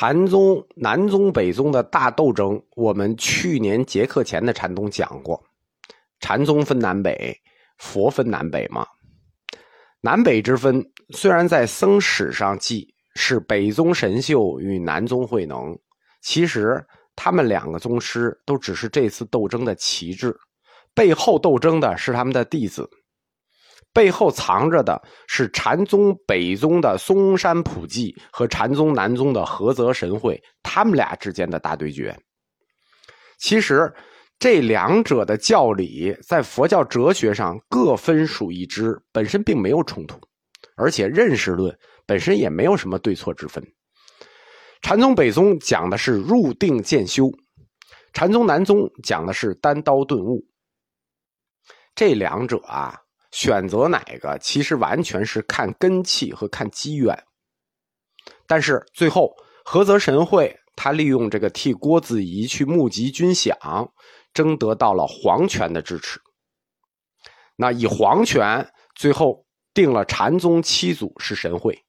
禅宗南宗北宗的大斗争，我们去年结课前的禅宗讲过。禅宗分南北，佛分南北嘛。南北之分，虽然在僧史上记是北宗神秀与南宗慧能，其实他们两个宗师都只是这次斗争的旗帜，背后斗争的是他们的弟子。背后藏着的是禅宗北宗的嵩山普济和禅宗南宗的菏泽神会，他们俩之间的大对决。其实，这两者的教理在佛教哲学上各分属一支，本身并没有冲突，而且认识论本身也没有什么对错之分。禅宗北宗讲的是入定渐修，禅宗南宗讲的是单刀顿悟。这两者啊。选择哪个，其实完全是看根气和看机缘。但是最后，菏泽神会他利用这个替郭子仪去募集军饷，争得到了皇权的支持。那以皇权最后定了禅宗七祖是神会，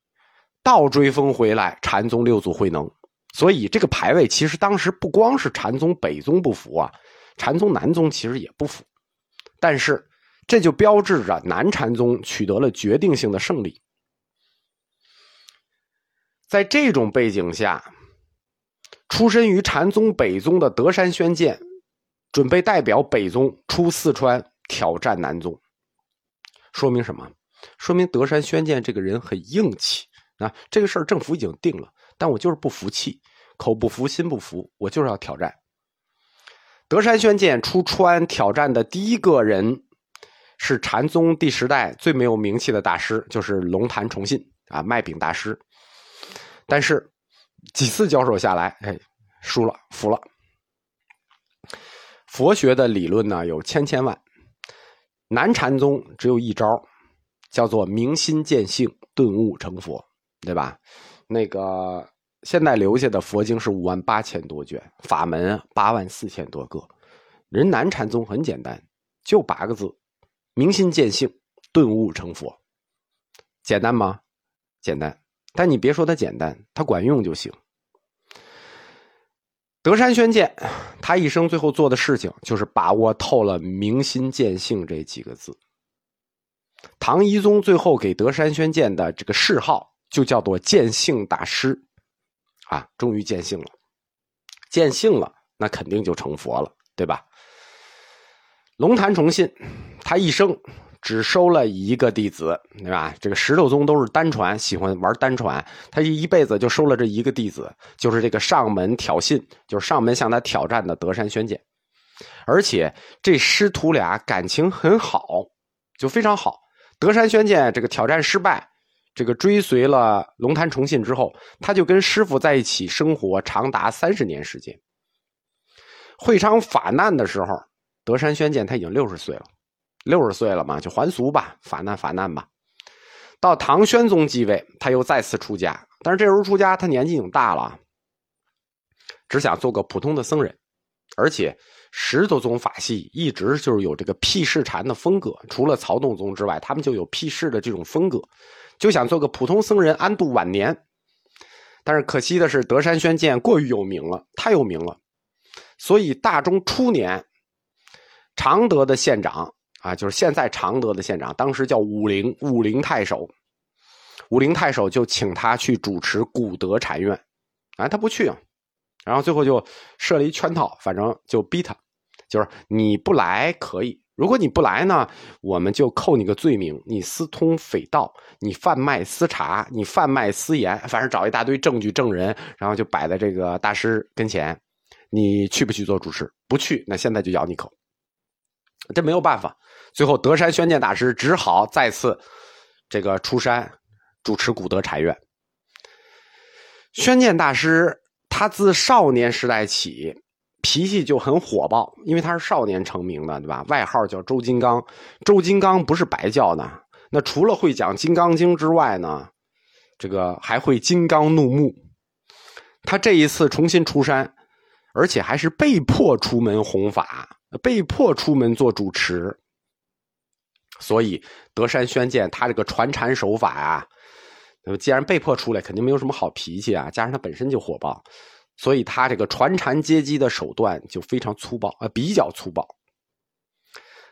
倒追封回来禅宗六祖慧能。所以这个排位其实当时不光是禅宗北宗不服啊，禅宗南宗其实也不服。但是。这就标志着南禅宗取得了决定性的胜利。在这种背景下，出身于禅宗北宗的德山宣鉴，准备代表北宗出四川挑战南宗。说明什么？说明德山宣鉴这个人很硬气啊！这个事儿政府已经定了，但我就是不服气，口不服心不服，我就是要挑战。德山宣鉴出川挑战的第一个人。是禅宗第十代最没有名气的大师，就是龙潭崇信啊，卖饼大师。但是几次交手下来，哎，输了，服了。佛学的理论呢有千千万，南禅宗只有一招，叫做明心见性，顿悟成佛，对吧？那个现在留下的佛经是五万八千多卷，法门八万四千多个。人南禅宗很简单，就八个字。明心见性，顿悟成佛，简单吗？简单，但你别说它简单，它管用就行。德山宣鉴，他一生最后做的事情就是把握透了“明心见性”这几个字。唐懿宗最后给德山宣鉴的这个谥号就叫做见性大师，啊，终于见性了，见性了，那肯定就成佛了，对吧？龙潭崇信，他一生只收了一个弟子，对吧？这个石头宗都是单传，喜欢玩单传，他一辈子就收了这一个弟子，就是这个上门挑衅，就是上门向他挑战的德山宣鉴。而且这师徒俩感情很好，就非常好。德山宣鉴这个挑战失败，这个追随了龙潭崇信之后，他就跟师傅在一起生活长达三十年时间。会昌法难的时候。德山宣鉴他已经六十岁了，六十岁了嘛，就还俗吧，法难法难吧。到唐宣宗继位，他又再次出家，但是这时候出家，他年纪已经大了，只想做个普通的僧人。而且十多宗法系一直就是有这个辟世禅的风格，除了曹洞宗之外，他们就有辟世的这种风格，就想做个普通僧人安度晚年。但是可惜的是，德山宣鉴过于有名了，太有名了，所以大中初年。常德的县长啊，就是现在常德的县长，当时叫武陵武陵太守。武陵太守就请他去主持古德禅院，啊，他不去，然后最后就设了一圈套，反正就逼他，就是你不来可以，如果你不来呢，我们就扣你个罪名，你私通匪盗，你贩卖私茶，你贩卖私盐，反正找一大堆证据证人，然后就摆在这个大师跟前，你去不去做主持？不去，那现在就咬你一口。这没有办法，最后德山宣鉴大师只好再次这个出山主持古德禅院。宣鉴大师他自少年时代起脾气就很火爆，因为他是少年成名的，对吧？外号叫周金刚，周金刚不是白叫的。那除了会讲《金刚经》之外呢，这个还会金刚怒目。他这一次重新出山，而且还是被迫出门弘法。被迫出门做主持，所以德山宣鉴他这个传禅手法啊，那么既然被迫出来，肯定没有什么好脾气啊。加上他本身就火爆，所以他这个传禅接机的手段就非常粗暴，呃，比较粗暴。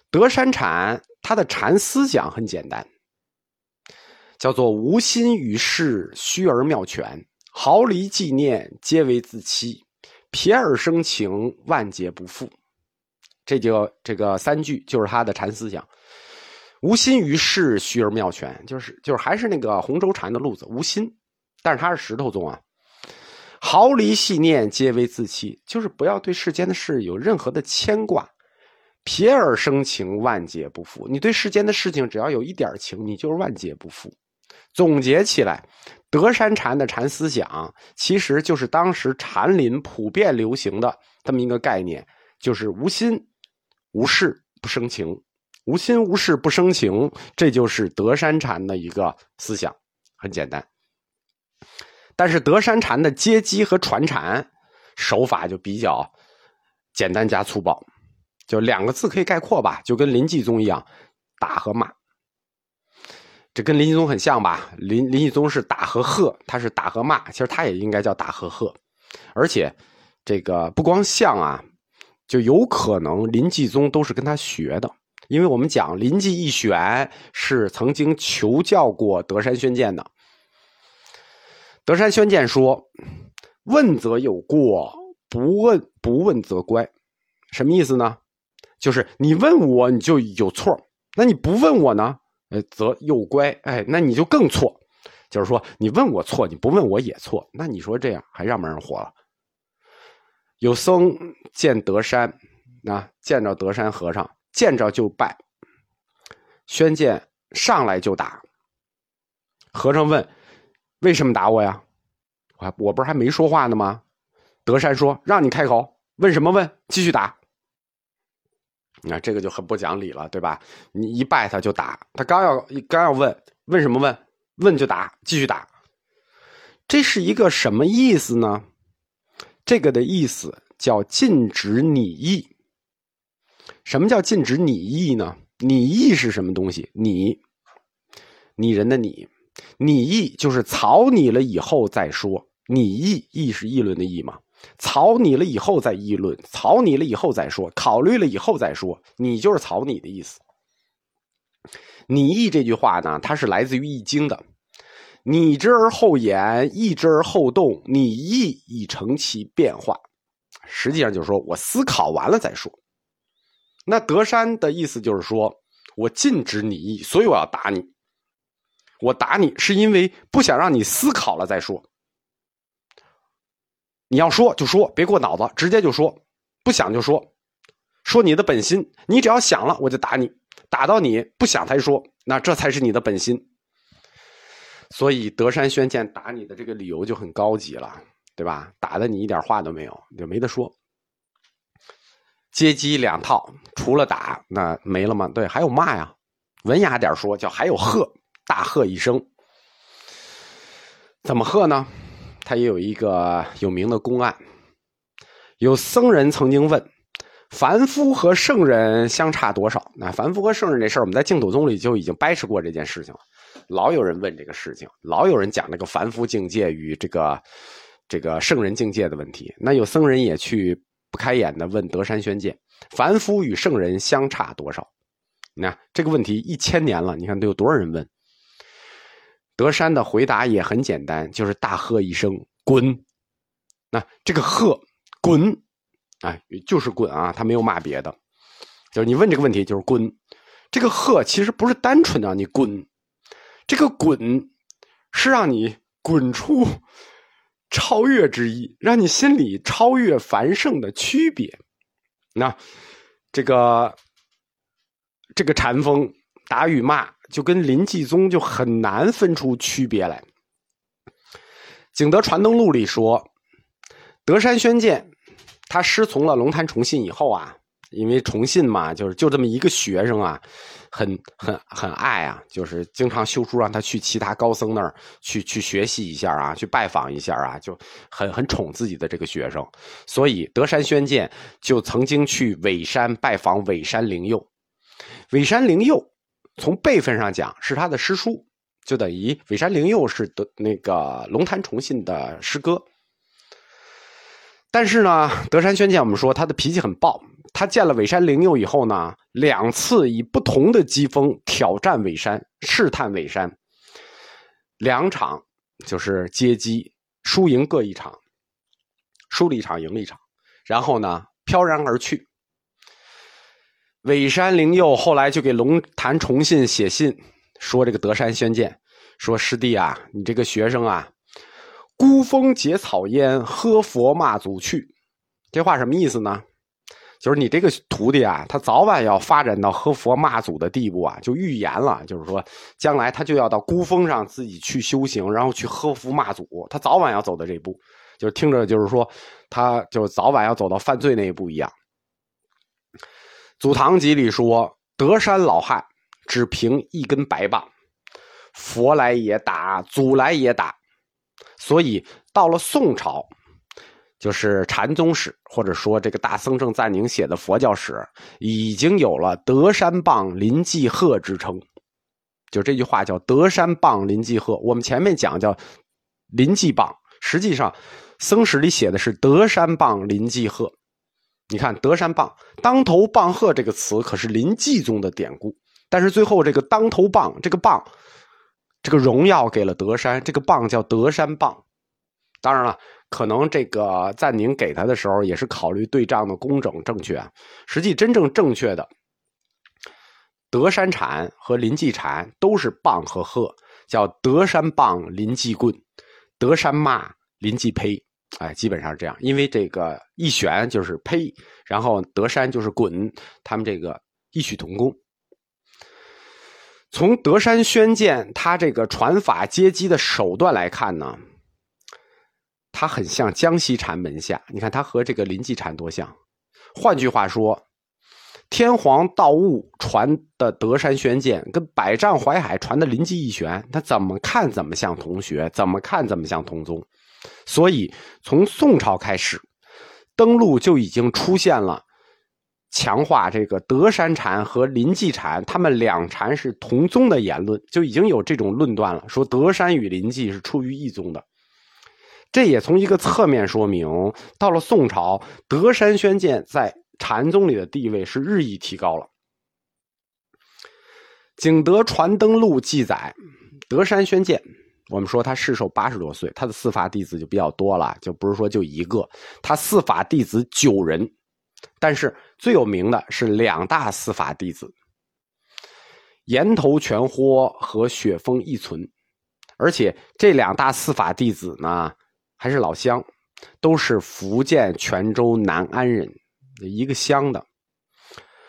德山禅他的禅思想很简单，叫做无心于事，虚而妙全，毫厘纪念，皆为自欺，撇而生情，万劫不复。这就这个三句就是他的禅思想。无心于事，虚而妙全，就是就是还是那个洪州禅的路子，无心，但是他是石头宗啊。毫厘细念，皆为自欺，就是不要对世间的事有任何的牵挂，撇而生情，万劫不复。你对世间的事情只要有一点情，你就是万劫不复。总结起来，德山禅的禅思想，其实就是当时禅林普遍流行的这么一个概念，就是无心无事不生情。无心无事不生情，这就是德山禅的一个思想，很简单。但是德山禅的接机和传禅手法就比较简单加粗暴，就两个字可以概括吧，就跟林继宗一样，打和骂。这跟林继宗很像吧？林林继宗是打和喝，他是打和骂，其实他也应该叫打和喝。而且这个不光像啊，就有可能临济宗都是跟他学的。因为我们讲临济义玄是曾经求教过德山宣鉴的，德山宣鉴说：“问则有过，不问不问则乖。”什么意思呢？就是你问我你就有错，那你不问我呢，呃，则又乖。哎，那你就更错。就是说你问我错，你不问我也错。那你说这样还让不让人活了？有僧见德山，啊，见着德山和尚。见着就拜，宣鉴上来就打。和尚问：“为什么打我呀？”我我不是还没说话呢吗？德山说：“让你开口，问什么问？继续打。”那这个就很不讲理了，对吧？你一拜他就打，他刚要刚要问问什么问，问就打，继续打。这是一个什么意思呢？这个的意思叫禁止拟议。什么叫禁止拟议呢？拟议是什么东西？拟，拟人的拟，拟议就是草拟了以后再说。拟议议是议论的议嘛？草拟了以后再议论，草拟了以后再说，考虑了以后再说。拟就是草拟的意思。拟意这句话呢，它是来自于《易经》的。你之而后言，意之而后动，你意以成其变化。实际上就是说我思考完了再说。那德山的意思就是说，我禁止你意，所以我要打你。我打你是因为不想让你思考了再说。你要说就说，别过脑子，直接就说，不想就说，说你的本心。你只要想了，我就打你，打到你不想才说，那这才是你的本心。所以德山宣鉴打你的这个理由就很高级了，对吧？打的你一点话都没有，就没得说。接机两套，除了打那没了吗？对，还有骂呀。文雅点说叫还有喝，大喝一声。怎么喝呢？他也有一个有名的公案。有僧人曾经问：凡夫和圣人相差多少？那凡夫和圣人这事儿，我们在净土宗里就已经掰扯过这件事情了。老有人问这个事情，老有人讲这个凡夫境界与这个这个圣人境界的问题。那有僧人也去。不开眼的问德山宣鉴：“凡夫与圣人相差多少？”那这个问题一千年了，你看都有多少人问？德山的回答也很简单，就是大喝一声“滚”。那这个“喝”“滚”，哎，就是滚啊，他没有骂别的，就是你问这个问题就是滚。这个“喝”其实不是单纯的你滚，这个“滚”是让你滚出。超越之意，让你心里超越繁盛的区别。那这个这个禅风打与骂，就跟林济宗就很难分出区别来。《景德传灯录》里说，德山宣鉴他师从了龙潭崇信以后啊。因为崇信嘛，就是就这么一个学生啊，很很很爱啊，就是经常修书让他去其他高僧那儿去去学习一下啊，去拜访一下啊，就很很宠自己的这个学生。所以德山宣鉴就曾经去尾山拜访尾山灵佑。尾山灵佑从辈分上讲是他的师叔，就等于尾山灵佑是德那个龙潭崇信的师哥。但是呢，德山宣鉴我们说他的脾气很暴，他见了尾山灵佑以后呢，两次以不同的机锋挑战尾山，试探尾山。两场就是接机，输赢各一场，输了一场赢了一场，然后呢飘然而去。尾山灵佑后来就给龙潭崇信写信，说这个德山宣鉴说师弟啊，你这个学生啊。孤峰结草烟，喝佛骂祖去。这话什么意思呢？就是你这个徒弟啊，他早晚要发展到喝佛骂祖的地步啊，就预言了，就是说将来他就要到孤峰上自己去修行，然后去喝佛骂祖。他早晚要走到这一步，就听着就是说，他就早晚要走到犯罪那一步一样。《祖堂集》里说：“德山老汉只凭一根白棒，佛来也打，祖来也打。”所以到了宋朝，就是禅宗史，或者说这个大僧正赞宁写的佛教史，已经有了“德山棒临济鹤”之称。就这句话叫“德山棒临济鹤”。我们前面讲叫“临济棒”，实际上僧史里写的是“德山棒临济鹤”。你看“德山棒”“当头棒喝”这个词可是临济宗的典故，但是最后这个“当头棒”这个棒。这个荣耀给了德山，这个棒叫德山棒。当然了，可能这个赞宁给他的时候也是考虑对仗的工整正确。实际真正正确的，德山禅和林济禅都是棒和鹤，叫德山棒林济棍，德山骂林济胚。哎，基本上是这样。因为这个一旋就是胚，然后德山就是滚，他们这个异曲同工。从德山宣鉴他这个传法接机的手段来看呢，他很像江西禅门下。你看他和这个临济禅多像。换句话说，天皇道悟传的德山宣鉴跟百丈怀海传的临济义玄，他怎么看怎么像同学，怎么看怎么像同宗。所以从宋朝开始，登陆就已经出现了。强化这个德山禅和临济禅，他们两禅是同宗的言论，就已经有这种论断了，说德山与临济是出于一宗的。这也从一个侧面说明，到了宋朝，德山宣鉴在禅宗里的地位是日益提高了。《景德传灯录》记载，德山宣鉴，我们说他世寿八十多岁，他的四法弟子就比较多了，就不是说就一个，他四法弟子九人。但是最有名的是两大司法弟子，岩头全豁和雪峰一存，而且这两大司法弟子呢还是老乡，都是福建泉州南安人，一个乡的。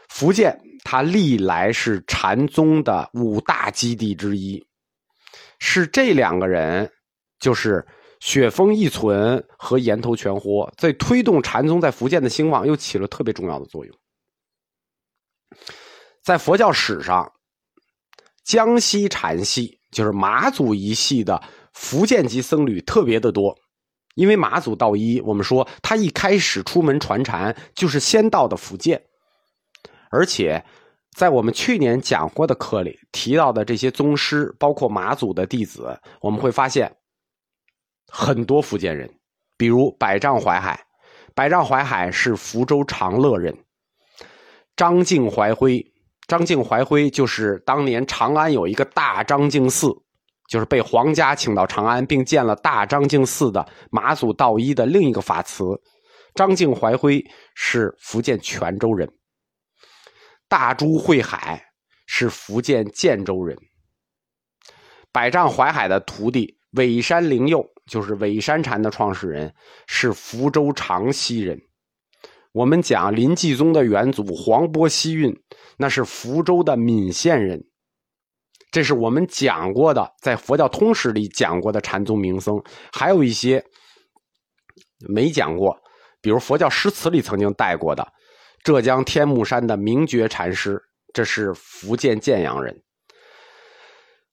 福建它历来是禅宗的五大基地之一，是这两个人就是。雪峰一存和岩头全豁在推动禅宗在福建的兴旺又起了特别重要的作用。在佛教史上，江西禅系就是马祖一系的福建籍僧侣特别的多，因为马祖道一，我们说他一开始出门传禅就是先到的福建，而且在我们去年讲过的课里提到的这些宗师，包括马祖的弟子，我们会发现。很多福建人，比如百丈怀海，百丈怀海是福州长乐人。张敬怀辉，张敬怀辉就是当年长安有一个大张敬寺，就是被皇家请到长安并建了大张敬寺的马祖道一的另一个法慈。张敬怀辉是福建泉州人。大珠慧海是福建建州人。百丈怀海的徒弟尾山灵佑。就是尾山禅的创始人是福州长溪人。我们讲临济宗的元祖黄波西运，那是福州的闽县人。这是我们讲过的，在佛教通史里讲过的禅宗名僧，还有一些没讲过，比如佛教诗词里曾经带过的浙江天目山的明觉禅师，这是福建建阳人。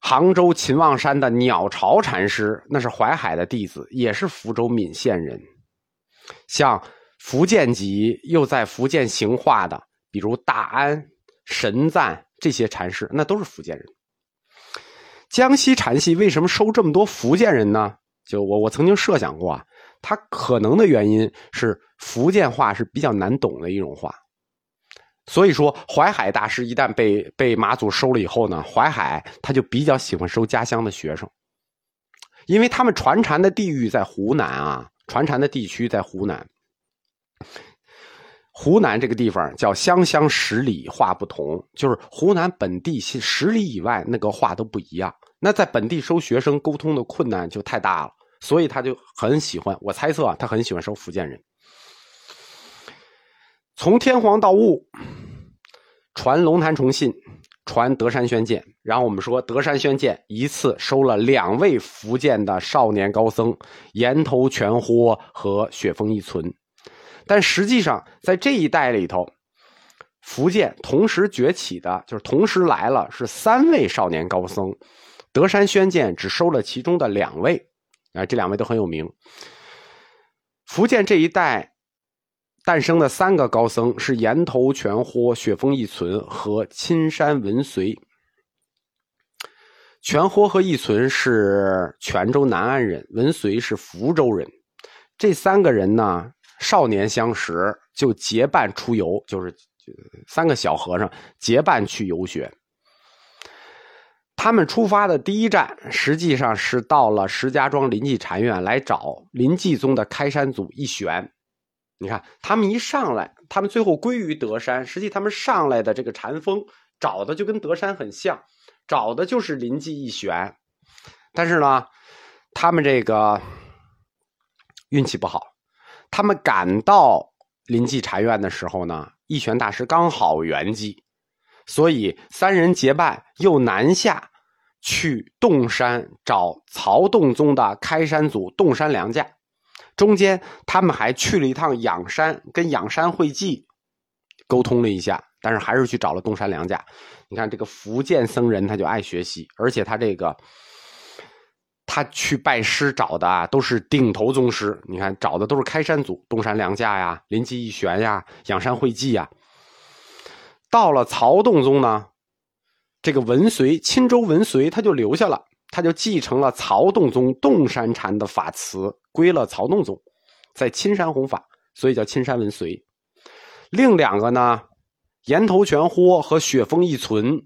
杭州秦望山的鸟巢禅师，那是淮海的弟子，也是福州闽县人。像福建籍又在福建行化的，比如大安、神赞这些禅师，那都是福建人。江西禅系为什么收这么多福建人呢？就我我曾经设想过啊，他可能的原因是福建话是比较难懂的一种话，所以说淮海大师一旦被被马祖收了以后呢，淮海他就比较喜欢收家乡的学生，因为他们传禅的地域在湖南啊，传禅的地区在湖南。湖南这个地方叫湘乡十里话不同，就是湖南本地十里以外那个话都不一样。那在本地收学生沟通的困难就太大了，所以他就很喜欢。我猜测啊，他很喜欢收福建人。从天皇到悟，传龙潭崇信，传德山宣鉴。然后我们说德山宣鉴一次收了两位福建的少年高僧，岩头全豁和雪峰一存。但实际上，在这一代里头，福建同时崛起的，就是同时来了，是三位少年高僧。德山宣鉴只收了其中的两位，啊，这两位都很有名。福建这一代诞生的三个高僧是岩头全豁、雪峰一存和青山文随。全豁和一存是泉州南安人，文随是福州人。这三个人呢？少年相识就结伴出游，就是三个小和尚结伴去游学。他们出发的第一站，实际上是到了石家庄临济禅院来找临济宗的开山祖一玄。你看，他们一上来，他们最后归于德山。实际他们上来的这个禅风，找的就跟德山很像，找的就是临济一玄。但是呢，他们这个运气不好。他们赶到临济禅院的时候呢，一玄大师刚好圆寂，所以三人结伴又南下去洞山找曹洞宗的开山祖洞山良价。中间他们还去了一趟仰山，跟仰山会稽沟通了一下，但是还是去找了东山良价。你看这个福建僧人他就爱学习，而且他这个。他去拜师找的啊，都是顶头宗师。你看，找的都是开山祖，东山良价呀，临济一玄呀，仰山会稽呀。到了曹洞宗呢，这个文随钦州文随他就留下了，他就继承了曹洞宗洞山禅的法词，归了曹洞宗，在青山弘法，所以叫青山文随。另两个呢，岩头全豁和雪峰一存。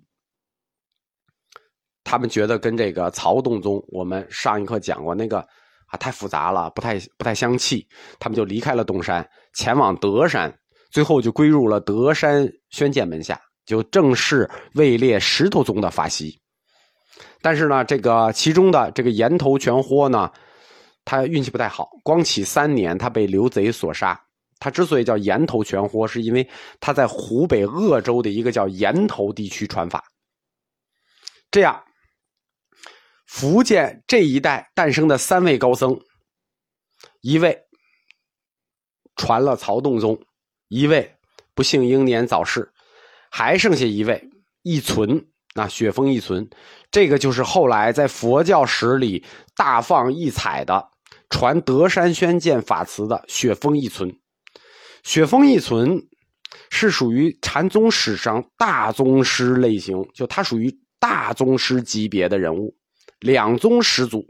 他们觉得跟这个曹洞宗，我们上一课讲过那个啊太复杂了，不太不太相契，他们就离开了东山，前往德山，最后就归入了德山宣鉴门下，就正式位列石头宗的法系。但是呢，这个其中的这个岩头全豁呢，他运气不太好，光启三年，他被刘贼所杀。他之所以叫岩头全豁，是因为他在湖北鄂州的一个叫岩头地区传法，这样。福建这一代诞生的三位高僧，一位传了曹洞宗，一位不幸英年早逝，还剩下一位一存那，雪峰一存，这个就是后来在佛教史里大放异彩的传德山宣鉴法词的雪峰一存。雪峰一存是属于禅宗史上大宗师类型，就他属于大宗师级别的人物。两宗始祖